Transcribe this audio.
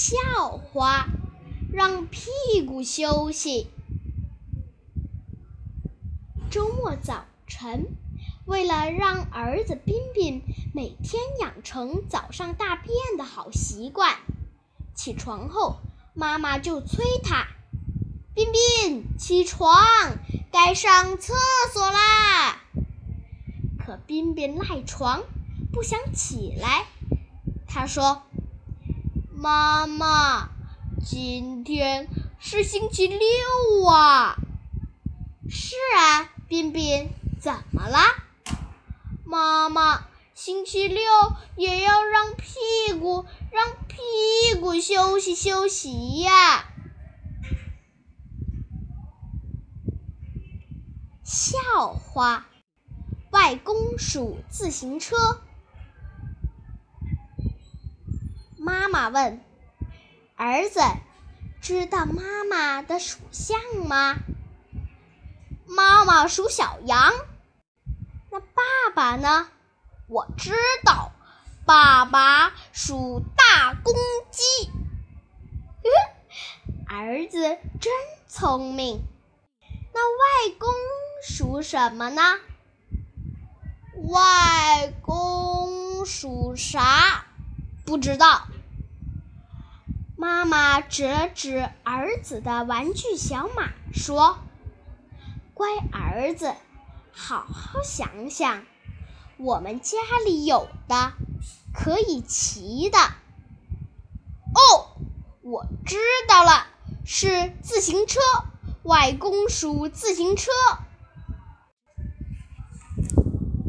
笑话，让屁股休息。周末早晨，为了让儿子彬彬每天养成早上大便的好习惯，起床后妈妈就催他：“彬彬，起床，该上厕所啦。”可彬彬赖床，不想起来。他说：“妈妈，今天是星期六啊。”“是啊。”彬彬，怎么啦？妈妈，星期六也要让屁股让屁股休息休息呀。笑话，外公数自行车。妈妈问儿子：“知道妈妈的属相吗？”妈妈属小羊，那爸爸呢？我知道，爸爸属大公鸡。儿子真聪明。那外公属什么呢？外公属啥？不知道。妈妈指了指儿子的玩具小马，说。乖儿子，好好想想，我们家里有的可以骑的。哦，我知道了，是自行车。外公属自行车。